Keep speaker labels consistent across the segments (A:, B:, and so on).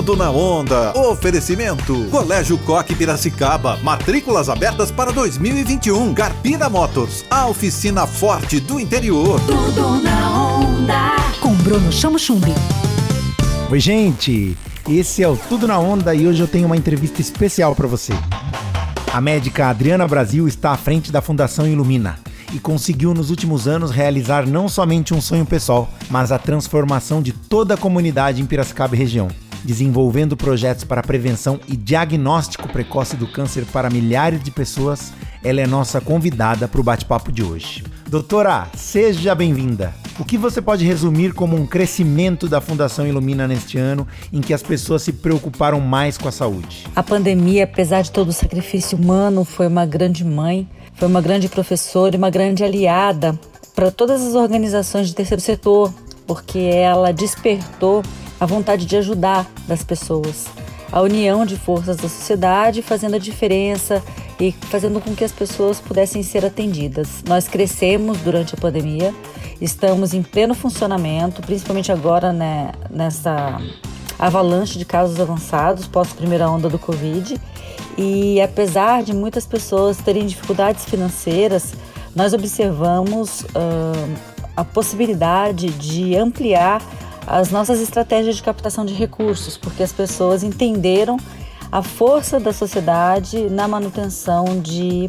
A: Tudo na onda. Oferecimento. Colégio Coque Piracicaba. Matrículas abertas para 2021. Carpina Motors. A oficina forte do interior.
B: Tudo na onda.
C: Com Bruno Chamo Chumbi.
D: Oi, gente. Esse é o Tudo na Onda e hoje eu tenho uma entrevista especial para você. A médica Adriana Brasil está à frente da Fundação Ilumina e conseguiu nos últimos anos realizar não somente um sonho pessoal, mas a transformação de toda a comunidade em Piracicaba e região, desenvolvendo projetos para prevenção e diagnóstico precoce do câncer para milhares de pessoas. Ela é nossa convidada para o bate-papo de hoje. Doutora, seja bem-vinda. O que você pode resumir como um crescimento da Fundação Ilumina neste ano em que as pessoas se preocuparam mais com a saúde?
E: A pandemia, apesar de todo o sacrifício humano, foi uma grande mãe foi uma grande professora e uma grande aliada para todas as organizações de terceiro setor, porque ela despertou a vontade de ajudar das pessoas, a união de forças da sociedade fazendo a diferença e fazendo com que as pessoas pudessem ser atendidas. Nós crescemos durante a pandemia, estamos em pleno funcionamento, principalmente agora né, nessa avalanche de casos avançados pós primeira onda do Covid e apesar de muitas pessoas terem dificuldades financeiras, nós observamos uh, a possibilidade de ampliar as nossas estratégias de captação de recursos, porque as pessoas entenderam a força da sociedade na manutenção de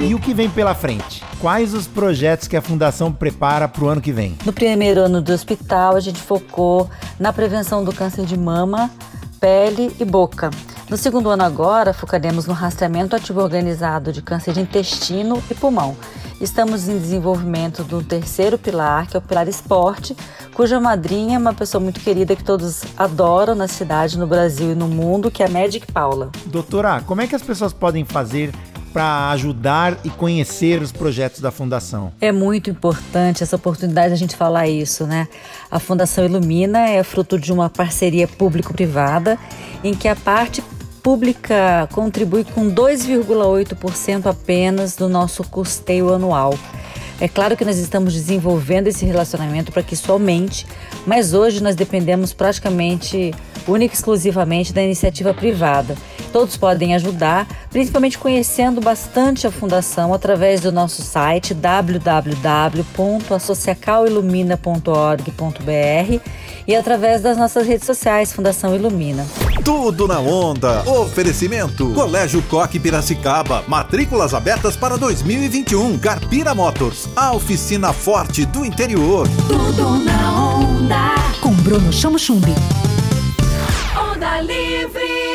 D: E o que vem pela frente? Quais os projetos que a Fundação prepara para o ano que vem?
E: No primeiro ano do hospital, a gente focou na prevenção do câncer de mama, pele e boca. No segundo ano agora, focaremos no rastreamento ativo organizado de câncer de intestino e pulmão. Estamos em desenvolvimento do terceiro pilar, que é o pilar esporte, cuja madrinha é uma pessoa muito querida que todos adoram na cidade, no Brasil e no mundo, que é a Magic Paula.
D: Doutora, como é que as pessoas podem fazer para ajudar e conhecer os projetos da Fundação?
E: É muito importante essa oportunidade de a gente falar isso, né? A Fundação Ilumina é fruto de uma parceria público-privada em que a parte pública contribui com 2,8% apenas do nosso custeio anual. É claro que nós estamos desenvolvendo esse relacionamento para que isso aumente, mas hoje nós dependemos praticamente única e exclusivamente da iniciativa privada. Todos podem ajudar, principalmente conhecendo bastante a Fundação através do nosso site www.associacalilumina.org.br e através das nossas redes sociais Fundação Ilumina.
A: Tudo na onda. Oferecimento. Colégio Coque Piracicaba. Matrículas abertas para 2021. Carpira Motors. A oficina forte do interior.
B: Tudo na onda.
C: Com Bruno Chamo Chumbi.
B: Onda livre.